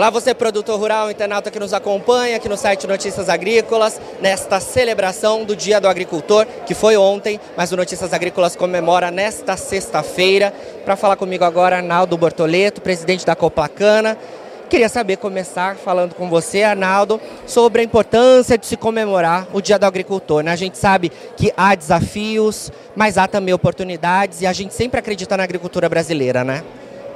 Olá, você produtor rural, internauta que nos acompanha aqui no site Notícias Agrícolas, nesta celebração do Dia do Agricultor, que foi ontem, mas o Notícias Agrícolas comemora nesta sexta-feira. Para falar comigo agora, Arnaldo Bortoleto, presidente da Coplacana. Queria saber, começar falando com você, Arnaldo, sobre a importância de se comemorar o Dia do Agricultor. Né? A gente sabe que há desafios, mas há também oportunidades e a gente sempre acredita na agricultura brasileira, né?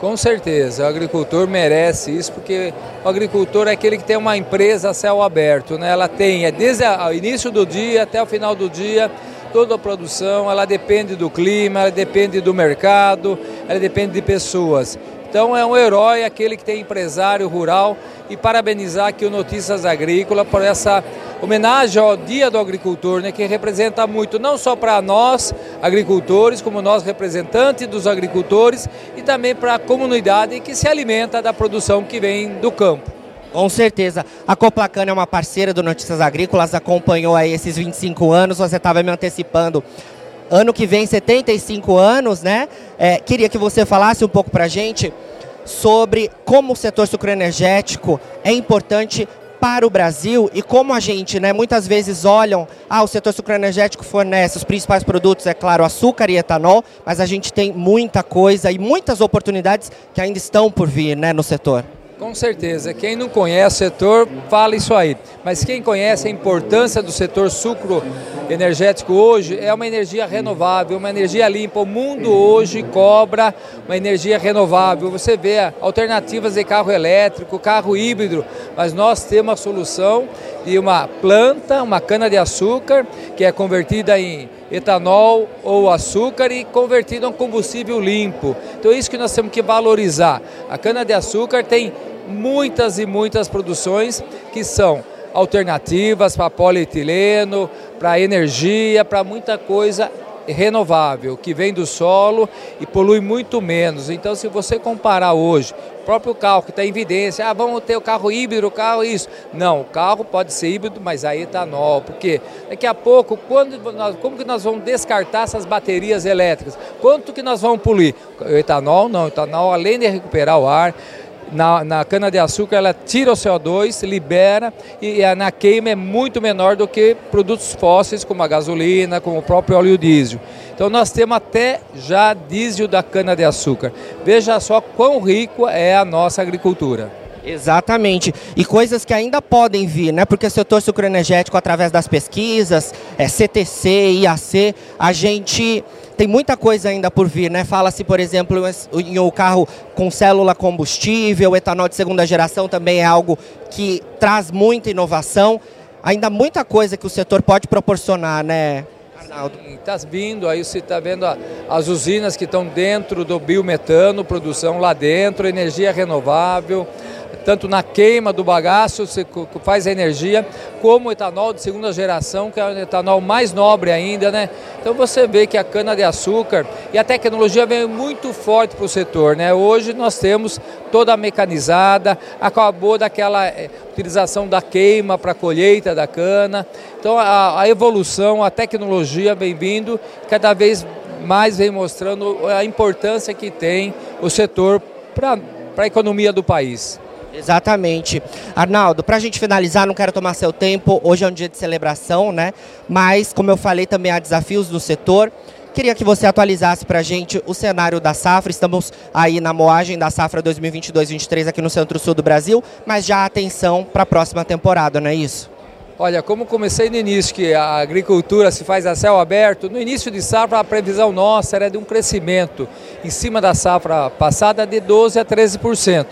Com certeza, o agricultor merece isso, porque o agricultor é aquele que tem uma empresa a céu aberto, né? Ela tem, é desde o início do dia até o final do dia, toda a produção, ela depende do clima, ela depende do mercado, ela depende de pessoas. Então é um herói aquele que tem empresário rural e parabenizar aqui o Notícias Agrícola por essa homenagem ao Dia do Agricultor, né, que representa muito não só para nós agricultores, como nós representantes dos agricultores e também para a comunidade que se alimenta da produção que vem do campo. Com certeza. A Coplacana é uma parceira do Notícias Agrícolas, acompanhou aí esses 25 anos, você estava me antecipando ano que vem 75 anos, né? É, queria que você falasse um pouco para gente sobre como o setor sucroenergético é importante para o Brasil e como a gente, né, muitas vezes olham, ah, o setor sucroenergético fornece os principais produtos, é claro, açúcar e etanol, mas a gente tem muita coisa e muitas oportunidades que ainda estão por vir, né, no setor. Com certeza. Quem não conhece o setor, fala isso aí. Mas quem conhece a importância do setor sucro energético hoje é uma energia renovável, uma energia limpa. O mundo hoje cobra uma energia renovável. Você vê alternativas de carro elétrico, carro híbrido, mas nós temos a solução de uma planta, uma cana-de-açúcar, que é convertida em etanol ou açúcar e convertido em combustível limpo. Então é isso que nós temos que valorizar. A cana-de-açúcar tem muitas e muitas produções que são alternativas para polietileno, para energia, para muita coisa renovável, que vem do solo e polui muito menos. Então, se você comparar hoje, o próprio carro que está em evidência, ah, vamos ter o carro híbrido, o carro isso. Não, o carro pode ser híbrido, mas aí etanol, porque daqui a pouco, quando nós, como que nós vamos descartar essas baterias elétricas? Quanto que nós vamos poluir? O etanol não, o etanol além de recuperar o ar, na, na cana-de-açúcar ela tira o CO2, libera e, e na queima é muito menor do que produtos fósseis como a gasolina, como o próprio óleo diesel. Então nós temos até já diesel da cana-de-açúcar. Veja só quão rico é a nossa agricultura. Exatamente. E coisas que ainda podem vir, né? Porque o setor sucroenergético, através das pesquisas, é, CTC, IAC, a gente tem muita coisa ainda por vir, né? Fala-se, por exemplo, em o carro com célula combustível, etanol de segunda geração também é algo que traz muita inovação. Ainda muita coisa que o setor pode proporcionar, né? Arnaldo. Está vindo, aí você está vendo as usinas que estão dentro do biometano, produção lá dentro, energia renovável, tanto na queima do bagaço, você faz a energia, como o etanol de segunda geração, que é o etanol mais nobre ainda, né? Então você vê que a cana-de-açúcar e a tecnologia vem muito forte para o setor, né? Hoje nós temos toda mecanizada, acabou daquela eh, utilização da queima para a colheita da cana. Então a, a evolução, a tecnologia vem vindo, cada vez mais vem mostrando a importância que tem o setor para a economia do país. Exatamente. Arnaldo, para a gente finalizar, não quero tomar seu tempo, hoje é um dia de celebração, né? Mas, como eu falei, também há desafios no setor. Queria que você atualizasse para a gente o cenário da safra. Estamos aí na moagem da safra 2022-23 aqui no centro-sul do Brasil, mas já atenção para a próxima temporada, não é isso? Olha, como comecei no início, que a agricultura se faz a céu aberto, no início de safra a previsão nossa era de um crescimento em cima da safra passada de 12% a 13%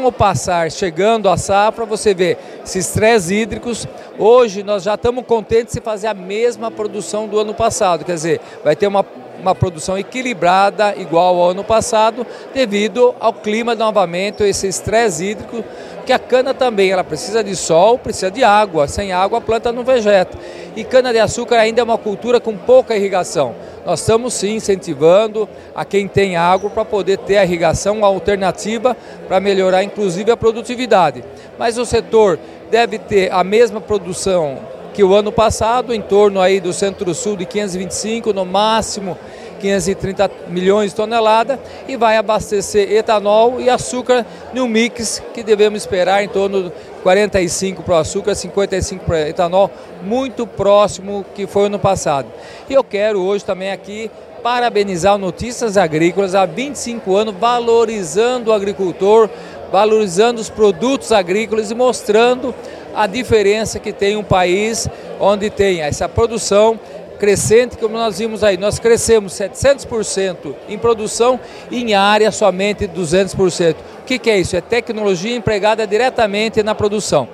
com o passar, chegando a safra, você vê esses três hídricos. Hoje nós já estamos contentes de fazer a mesma produção do ano passado, quer dizer, vai ter uma, uma produção equilibrada, igual ao ano passado, devido ao clima novamente, esse estresse hídrico, que a cana também, ela precisa de sol, precisa de água, sem água a planta não vegeta. E cana-de-açúcar ainda é uma cultura com pouca irrigação. Nós estamos sim incentivando a quem tem água para poder ter a irrigação alternativa para melhorar inclusive a produtividade. Mas o setor deve ter a mesma produção que o ano passado, em torno aí do centro-sul de 525, no máximo 530 milhões de toneladas e vai abastecer etanol e açúcar no mix que devemos esperar em torno de 45 para o açúcar, 55 para o etanol, muito próximo que foi ano passado. E eu quero hoje também aqui parabenizar o Notícias Agrícolas há 25 anos, valorizando o agricultor, valorizando os produtos agrícolas e mostrando a diferença que tem um país onde tem essa produção crescente, como nós vimos aí. Nós crescemos 700% em produção e em área somente 200%. O que, que é isso? É tecnologia empregada diretamente na produção.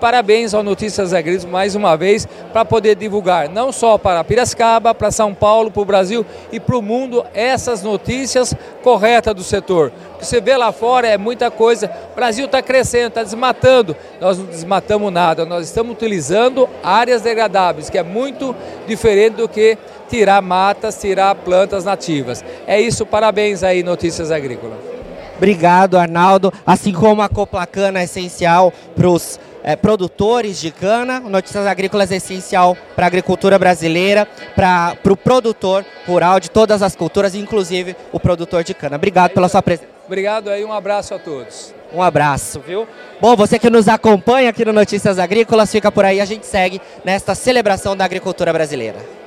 Parabéns ao Notícias Agrícolas mais uma vez para poder divulgar não só para Piracicaba, para São Paulo, para o Brasil e para o mundo essas notícias corretas do setor. O que você vê lá fora é muita coisa. O Brasil está crescendo, está desmatando. Nós não desmatamos nada, nós estamos utilizando áreas degradáveis, que é muito diferente do que tirar matas, tirar plantas nativas. É isso, parabéns aí, Notícias Agrícolas. Obrigado, Arnaldo. Assim como a Coplacana é essencial para os é, produtores de cana, Notícias Agrícolas é essencial para a agricultura brasileira, para o pro produtor rural de todas as culturas, inclusive o produtor de cana. Obrigado pela sua presença. Obrigado aí, um abraço a todos. Um abraço, viu? Bom, você que nos acompanha aqui no Notícias Agrícolas, fica por aí, a gente segue nesta celebração da agricultura brasileira.